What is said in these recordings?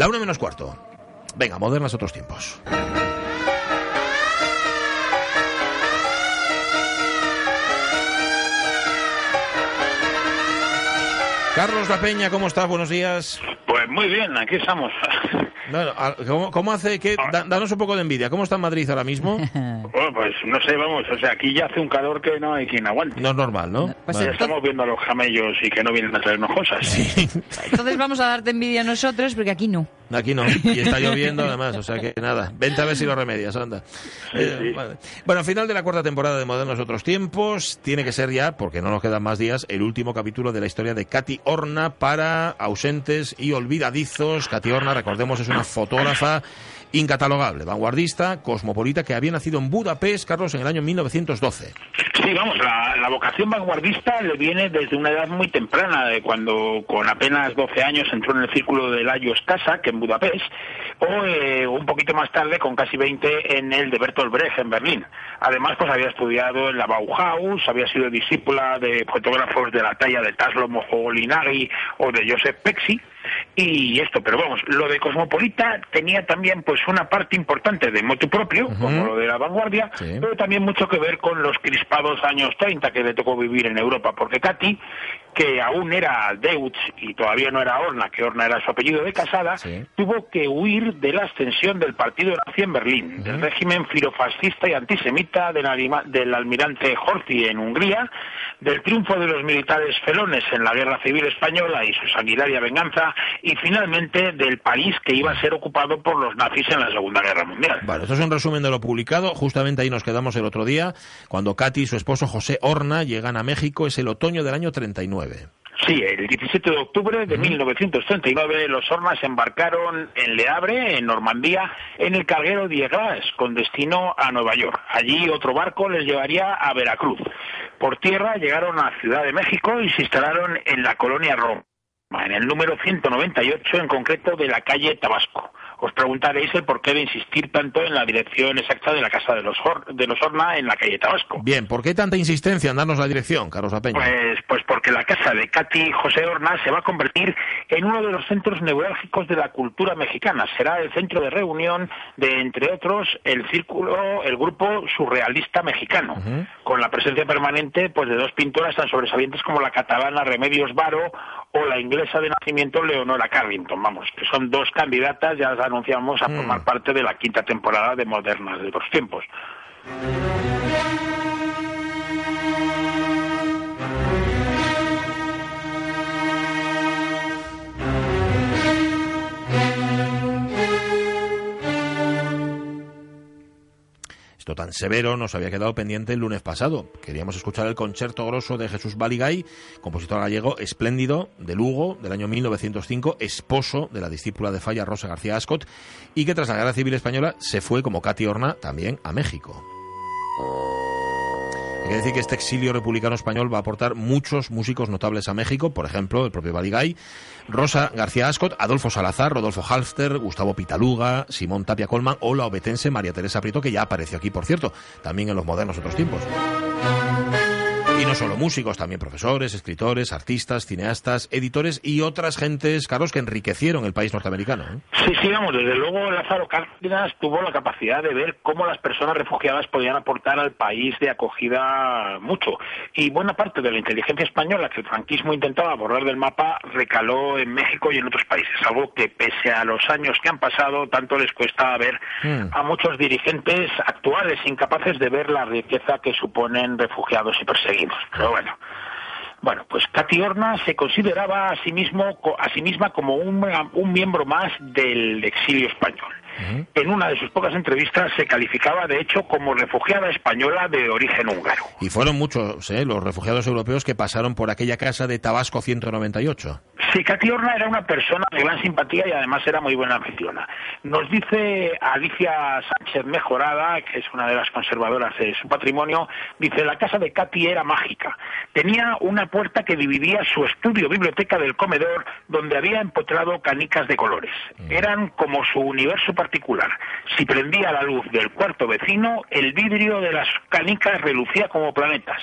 La una menos cuarto. Venga, modernas otros tiempos. Carlos La Peña, ¿cómo estás? Buenos días. Muy bien, aquí estamos. Bueno, ¿cómo, cómo hace que da- danos un poco de envidia? ¿Cómo está Madrid ahora mismo? Bueno, pues no sé, vamos, o sea, aquí ya hace un calor que no hay quien aguante. No es normal, ¿no? Pues Vale. Ya estamos viendo a los camellos y que no vienen a traernos cosas. Entonces vamos a darte envidia a nosotros porque aquí no. Aquí no. Y está lloviendo además, o sea que nada. Vente a ver si lo remedias, anda. Eh, vale. Bueno, final de la cuarta temporada de Modernos Otros Tiempos. Tiene que ser ya, porque no nos quedan más días, el último capítulo de la historia de Katy Horna para ausentes y olvidadizos. Katy Horna, recordemos, es una fotógrafa incatalogable, vanguardista, cosmopolita, que había nacido en Budapest, Carlos, en el año 1912. Sí, vamos, la, la vocación vanguardista le viene desde una edad muy temprana, de cuando con apenas 12 años entró en el círculo de Lajos Casa, en Budapest, o eh, un poquito más tarde, con casi 20, en el de Bertolt Brecht, en Berlín. Además, pues había estudiado en la Bauhaus, había sido discípula de fotógrafos de la talla de Taslo Moholy-Nagy o de Joseph Pexi, y esto, pero vamos, lo de Cosmopolita tenía también pues una parte importante de motu propio, como lo de la vanguardia, Sí. pero también mucho que ver con los crispados años 30 que le tocó vivir en Europa, porque Katy, que aún era Deutsch y todavía no era Horna, que Horna era su apellido de casada, Sí. tuvo que huir de la ascensión del partido nazi en Berlín, del régimen firofascista y antisemita del, del almirante Horthy en Hungría, del triunfo de los militares felones en la guerra civil española y su sanguinaria venganza, y finalmente del París que iba a ser ocupado por los nazis en la Segunda Guerra Mundial. Vale, esto es un resumen de lo publicado. Justamente ahí nos quedamos el otro día, cuando Katy y su esposo José Horna llegan a México. Es el otoño del año 39. Sí, el 17 de octubre de 1939 los Hornas embarcaron en Le Havre, en Normandía, en el carguero Diegas, con destino a Nueva York. Allí otro barco les llevaría a Veracruz. Por tierra llegaron a Ciudad de México y se instalaron en la colonia Roma, en el número 198 en concreto de la calle Tabasco. Os preguntaréis el porqué de insistir tanto en la dirección exacta de la casa de los, de los Horna en la calle Tabasco. Bien, ¿por qué tanta insistencia en darnos la dirección, Carlos La Peña? Pues, pues porque la casa de Katy José Horna se va a convertir en uno de los centros neurálgicos de la cultura mexicana. Será el centro de reunión de, entre otros, el círculo, el grupo surrealista mexicano, con la presencia permanente pues de dos pintoras tan sobresalientes como la catalana Remedios Varo o la inglesa de nacimiento Leonora Carrington. Vamos, que son dos candidatas, ya las anunciamos, a formar parte de la quinta temporada de Modernas de los Tiempos. Tan severo nos había quedado pendiente el lunes pasado. Queríamos escuchar el concierto grosso de Jesús Baligay, compositor gallego espléndido de Lugo del año 1905, esposo de la discípula de Falla Rosa García Ascot, y que tras la Guerra Civil Española se fue como Katy Horna también a México. Que decir que este exilio republicano español va a aportar muchos músicos notables a México, por ejemplo, el propio Baligay, Rosa García Ascot, Adolfo Salazar, Rodolfo Halfter, Gustavo Pitaluga, Simón Tapia Colman o la obetense María Teresa Prieto, que ya apareció aquí, por cierto, también en los modernos otros tiempos. Y no solo músicos, también profesores, escritores, artistas, cineastas, editores y otras gentes, Carlos, que enriquecieron el país norteamericano. ¿eh? Sí, sí, vamos, desde luego Lázaro Cárdenas tuvo la capacidad de ver cómo las personas refugiadas podían aportar al país de acogida mucho. Y buena parte de la inteligencia española que el franquismo intentaba borrar del mapa recaló en México y en otros países, algo que pese a los años que han pasado tanto les cuesta ver Mm. a muchos dirigentes actuales incapaces de ver la riqueza que suponen refugiados y perseguidos. Pero bueno. Bueno, pues Katy Horna se consideraba a sí, mismo, a sí misma como un, un miembro más del exilio español. En una de sus pocas entrevistas se calificaba, de hecho, como refugiada española de origen húngaro. Y fueron muchos ¿eh? los refugiados europeos que pasaron por aquella casa de Tabasco 198. Sí, Katy Horna era una persona de gran simpatía y además era muy buena anfitriona. Nos dice Alicia Sánchez Mejorada, que es una de las conservadoras de su patrimonio, dice, la casa de Katy era mágica. Tenía una puerta que dividía su estudio biblioteca del comedor, donde había empotrado canicas de colores. Eran como su universo particular. Si prendía la luz del cuarto vecino, el vidrio de las canicas relucía como planetas.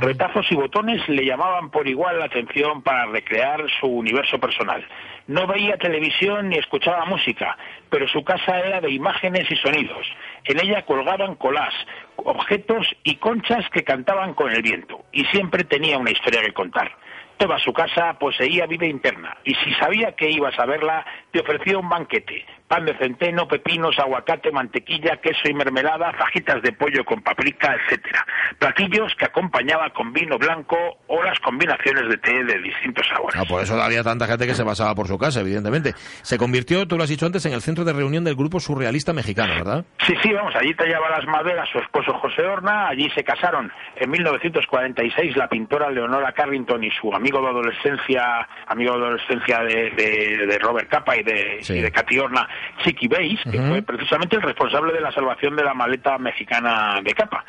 Retazos y botones le llamaban por igual la atención para recrear su universo personal. No veía televisión ni escuchaba música, pero su casa era de imágenes y sonidos. En ella colgaban colás, objetos y conchas que cantaban con el viento, y siempre tenía una historia que contar. Toda su casa poseía vida interna, y si sabía que ibas a verla, te ofrecía un banquete, pan de centeno, pepinos, aguacate, mantequilla, queso y mermelada, fajitas de pollo con paprika, etcétera. Platillos que acompañaba con vino blanco o las combinaciones de té de distintos sabores. Ah, por eso había tanta gente que se pasaba por su casa, evidentemente. Se convirtió, tú lo has dicho antes, en el centro de reunión del grupo surrealista mexicano, ¿verdad? Sí, sí, vamos, allí tallaba las maderas su esposo José Horna, allí se casaron en 1946 la pintora Leonora Carrington y su amigo de adolescencia, amigo de adolescencia de, Robert Capa y de, y de Katy Horna, Chiqui Beis, que fue precisamente el responsable de la salvación de la maleta mexicana de capa.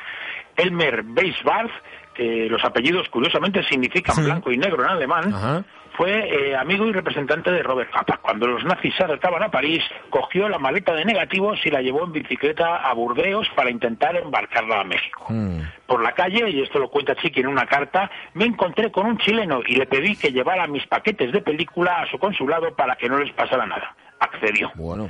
Elmer Beis Barth, que los apellidos curiosamente significan blanco y negro en alemán, fue eh, amigo y representante de Robert Capa. Cuando los nazis se acercaban a París, cogió la maleta de negativos y la llevó en bicicleta a Burdeos para intentar embarcarla a México. Mm. Por la calle, y esto lo cuenta Chiqui en una carta, me encontré con un chileno y le pedí que llevara mis paquetes de película a su consulado para que no les pasara nada accedió. Bueno.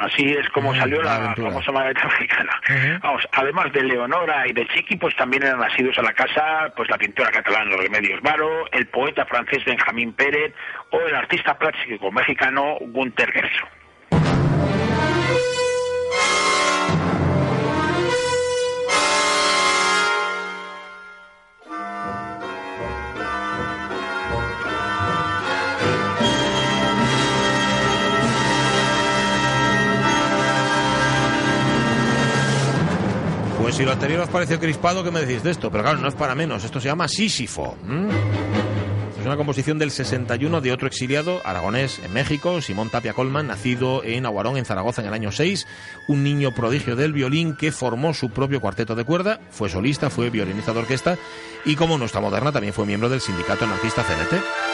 Así es como salió la, famosa maleta africana. Vamos, además de Leonora y de Chiqui, pues también eran nacidos a la casa pues la pintora catalana Remedios Varo, el poeta francés Benjamín Pérez o el artista plástico mexicano Gunter Gerso. Si lo anterior os pareció crispado, ¿qué me decís de esto? Pero claro, no es para menos, esto se llama Sísifo. Es una composición del 61 de otro exiliado aragonés en México, Simón Tapia Colman, nacido en Aguarón, en Zaragoza, en el año 6, un niño prodigio del violín que formó su propio cuarteto de cuerda, fue solista, fue violinista de orquesta y como nuestra moderna también fue miembro del sindicato anarquista CNT.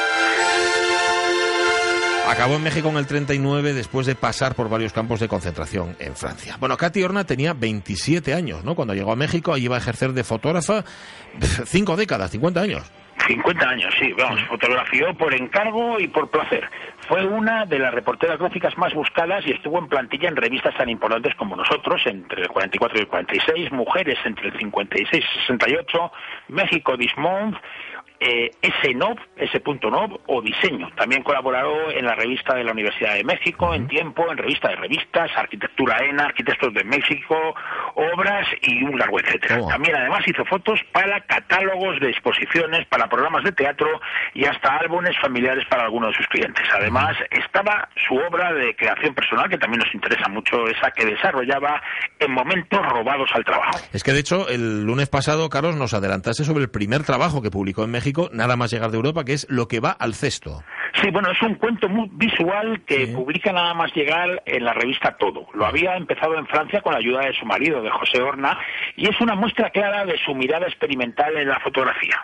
Acabó en México en el 39 después de pasar por varios campos de concentración en Francia. Bueno, Katy Horna tenía 27 años, ¿no? Cuando llegó a México, allí iba a ejercer de fotógrafa cinco décadas, 50 años. 50 años, sí, vamos, fotografió por encargo y por placer. Fue una de las reporteras gráficas más buscadas y estuvo en plantilla en revistas tan importantes como nosotros, entre el 44 y el 46, Mujeres entre el 56 y el 68, México This Month, eh, SNOV, S.NOV o Diseño. También colaboró en la revista de la Universidad de México, en Tiempo, en revista de revistas, Arquitectura ENA, Arquitectos de México, Obras y un largo etcétera. Oh. También además hizo fotos para catálogos de exposiciones, para programas de teatro y hasta álbumes familiares para algunos de sus clientes. Además, estaba su obra de creación personal, que también nos interesa mucho, esa que desarrollaba en momentos robados al trabajo. Es que de hecho, el lunes pasado, Carlos, nos adelantaste sobre el primer trabajo que publicó en México nada más llegar de Europa, que es Lo que va al cesto. Sí, bueno, es un cuento muy visual que publica nada más llegar en la revista Todo. Lo había empezado en Francia con la ayuda de su marido, de José Horna, y es una muestra clara de su mirada experimental en la fotografía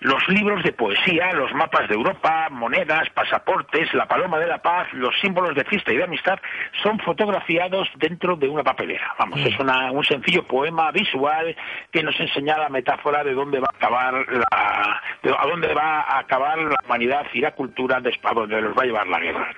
los libros de poesía, los mapas de Europa, monedas, pasaportes, la paloma de la paz, los símbolos de fiesta y de amistad son fotografiados dentro de una papelera. Vamos, es un sencillo poema visual que nos enseña la metáfora de dónde va a acabar la, a dónde va a acabar la humanidad y la cultura de donde los va a llevar la guerra.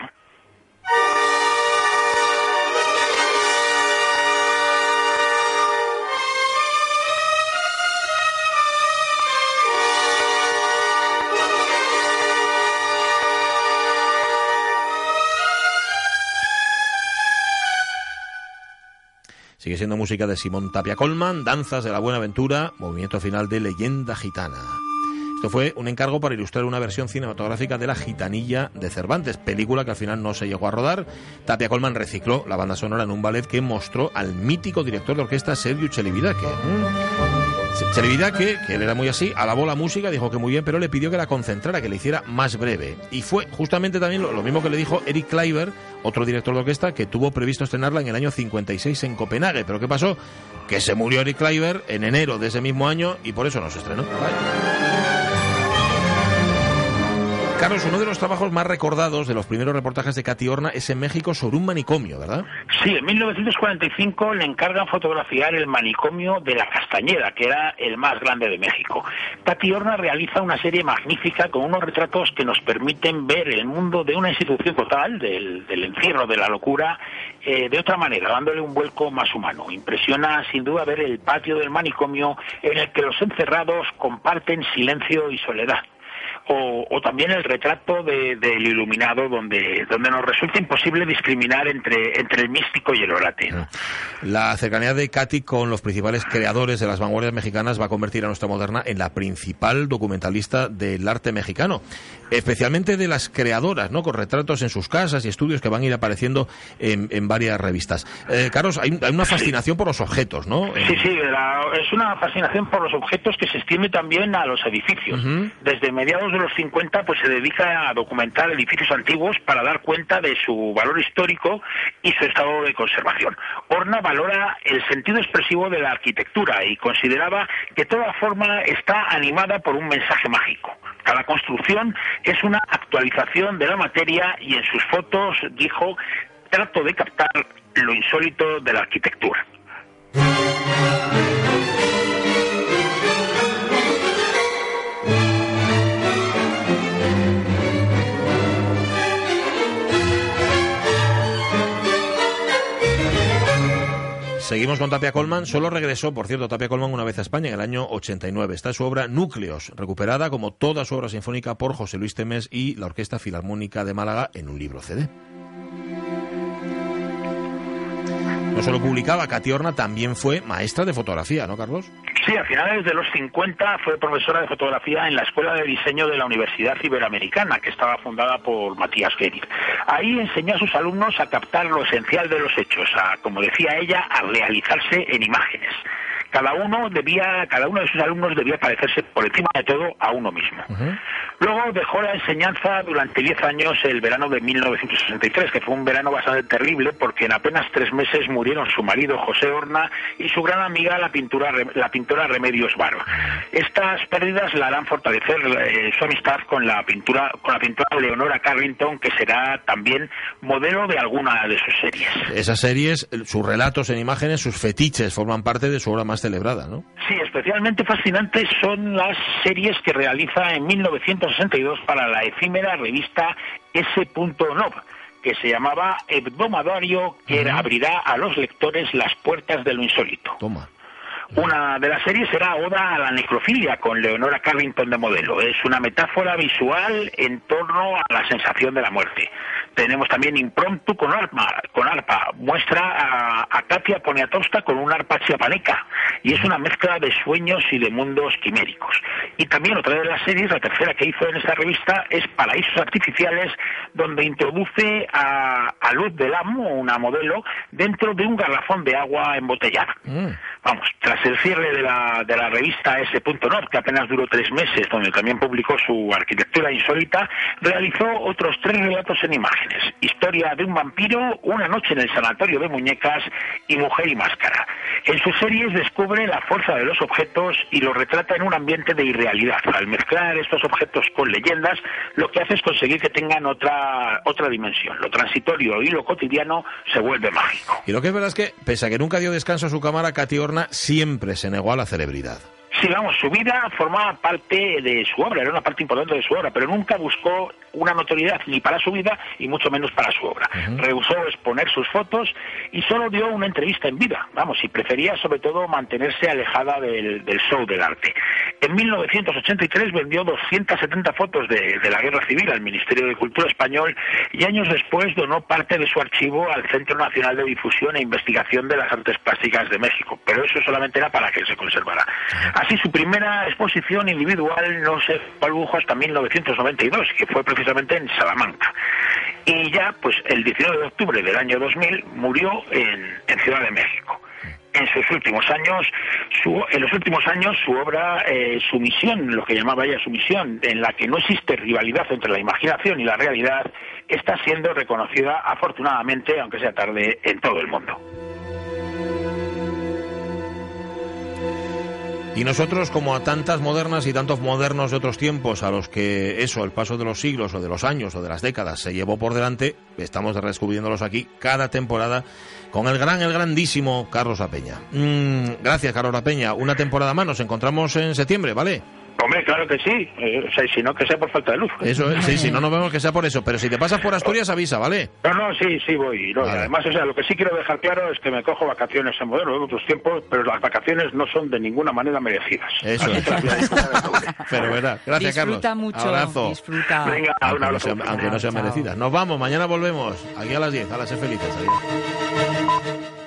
Sigue siendo música de Simón Tapia Colman, Danzas de la Buena Aventura, movimiento final de Leyenda Gitana. Esto fue un encargo para ilustrar una versión cinematográfica de La Gitanilla de Cervantes, película que al final no se llegó a rodar. Tapia Colman recicló la banda sonora en un ballet que mostró al mítico director de orquesta Sergio Chelividaque. Chelividaque, que él era muy así, alabó la música, dijo que muy bien, pero le pidió que la concentrara, que le hiciera más breve. Y fue justamente también lo, mismo que le dijo Eric Kleiber, otro director de orquesta, que tuvo previsto estrenarla en el año 56 en Copenhague. Pero ¿qué pasó? Que se murió Eric Kleiber en enero de ese mismo año y por eso no se estrenó. Carlos, uno de los trabajos más recordados de los primeros reportajes de Cati Horna es en México sobre un manicomio, ¿verdad? Sí, en 1945 le encargan fotografiar el manicomio de la Castañeda, que era el más grande de México. Cati Horna realiza una serie magnífica con unos retratos que nos permiten ver el mundo de una institución total, del, encierro, de la locura, eh, de otra manera, dándole un vuelco más humano. Impresiona sin duda ver el patio del manicomio en el que los encerrados comparten silencio y soledad o, también el retrato del iluminado donde, donde nos resulta imposible discriminar entre, entre el místico y el orate. La cercanía de Katy con los principales creadores de las vanguardias mexicanas va a convertir a nuestra moderna en la principal documentalista del arte mexicano, especialmente de las creadoras, ¿no? con retratos en sus casas y estudios que van a ir apareciendo en, en varias revistas. Eh, Carlos, hay, una fascinación por los objetos, ¿no? Sí, sí, es una fascinación por los objetos que se extiende también a los edificios. Desde mediados de los 50 pues se dedica a documentar edificios antiguos para dar cuenta de su valor histórico y su estado de conservación. Horna valora el sentido expresivo de la arquitectura y consideraba que toda forma está animada por un mensaje mágico. Cada construcción es una actualización de la materia y en sus fotos dijo trato de captar lo insólito de la arquitectura. Seguimos con Tapia Colman. Solo regresó, por cierto, Tapia Colman una vez a España en el año 89. Está su obra Núcleos, recuperada como toda su obra sinfónica por José Luis Temes y la Orquesta Filarmónica de Málaga en un libro CD. No solo publicaba, Catiorna también fue maestra de fotografía, ¿no, Carlos? Sí, a finales de los 50 fue profesora de fotografía en la Escuela de Diseño de la Universidad Iberoamericana, que estaba fundada por Matías Gerir. Ahí enseñó a sus alumnos a captar lo esencial de los hechos, a, como decía ella, a realizarse en imágenes cada uno debía, cada uno de sus alumnos debía parecerse por encima de todo a uno mismo. Luego dejó la enseñanza durante 10 años el verano de 1963, que fue un verano bastante terrible porque en apenas tres meses murieron su marido José Horna y su gran amiga la pintura la pintora Remedios Varo. Estas pérdidas la harán fortalecer eh, su amistad con la pintura con la pintora Leonora Carrington, que será también modelo de alguna de sus series. Esas series, sus relatos en imágenes, sus fetiches forman parte de su obra más celebrada, ¿no? Sí, especialmente fascinantes son las series que realiza en 1962 para la efímera revista S.Nov que se llamaba Hebdomadario, que abrirá a los lectores las puertas de lo insólito. Toma. Una de las series será Oda a la necrofilia con Leonora Carrington de modelo. Es una metáfora visual en torno a la sensación de la muerte. Tenemos también Impromptu con arpa, con arpa. muestra a, a Katia Poniatowska con un arpa chiapaneca y es una mezcla de sueños y de mundos quiméricos. Y también otra de las series, la tercera que hizo en esta revista, es Paraísos Artificiales, donde introduce a, a Luz del Amo, una modelo, dentro de un garrafón de agua embotellada. Mm. Vamos, tras el cierre de la, de la revista S.Nord, que apenas duró tres meses, donde también publicó su arquitectura insólita, realizó otros tres relatos en Historia de un vampiro, Una noche en el sanatorio de muñecas y Mujer y máscara. En sus series descubre la fuerza de los objetos y los retrata en un ambiente de irrealidad. Al mezclar estos objetos con leyendas, lo que hace es conseguir que tengan otra, otra dimensión. Lo transitorio y lo cotidiano se vuelve mágico. Y lo que es verdad es que, pese a que nunca dio descanso a su cámara, Katy Horna siempre se negó a la celebridad. Sí, vamos, su vida formaba parte de su obra, era una parte importante de su obra, pero nunca buscó una notoriedad ni para su vida y mucho menos para su obra. Rehusó exponer sus fotos y solo dio una entrevista en vida, vamos, y prefería sobre todo mantenerse alejada del, show del arte. En 1983 vendió 270 fotos de, de, la guerra civil al Ministerio de Cultura español y años después donó parte de su archivo al Centro Nacional de Difusión e Investigación de las Artes Plásticas de México, pero eso solamente era para que se conservara. Así su primera exposición individual no se produjo hasta 1992, que fue precisamente en Salamanca. Y ya, pues el 19 de octubre del año 2000 murió en, Ciudad de México en sus últimos años, su, en los últimos años su obra, eh, su misión, lo que llamaba ella su misión, en la que no existe rivalidad entre la imaginación y la realidad, está siendo reconocida afortunadamente, aunque sea tarde, en todo el mundo. Y nosotros, como a tantas modernas y tantos modernos de otros tiempos, a los que eso, el paso de los siglos o de los años o de las décadas se llevó por delante, estamos redescubriéndolos aquí cada temporada con el gran, el grandísimo Carlos Apeña. Mm, gracias, Carlos Apeña. Una temporada más, nos encontramos en septiembre, ¿vale? Hombre, claro que sí. Eh, o sea, si no, que sea por falta de luz. Eso es, sí, si no nos vemos que sea por eso. Pero si te pasas por Asturias, avisa, ¿vale? No, no, sí, sí voy. No, y Vale. Además, o sea, lo que sí quiero dejar claro es que me cojo vacaciones en modelo de otros tiempos, pero las vacaciones no son de ninguna manera merecidas. Eso Así es. que. Pero verá, gracias, Disfruta Carlos. mucho. Abrazo. Disfruta. Venga, un Aunque no, abrazo. sean, aunque no sean merecidas. Nos vamos, mañana volvemos. Aquí a las 10, a las felices. Adiós.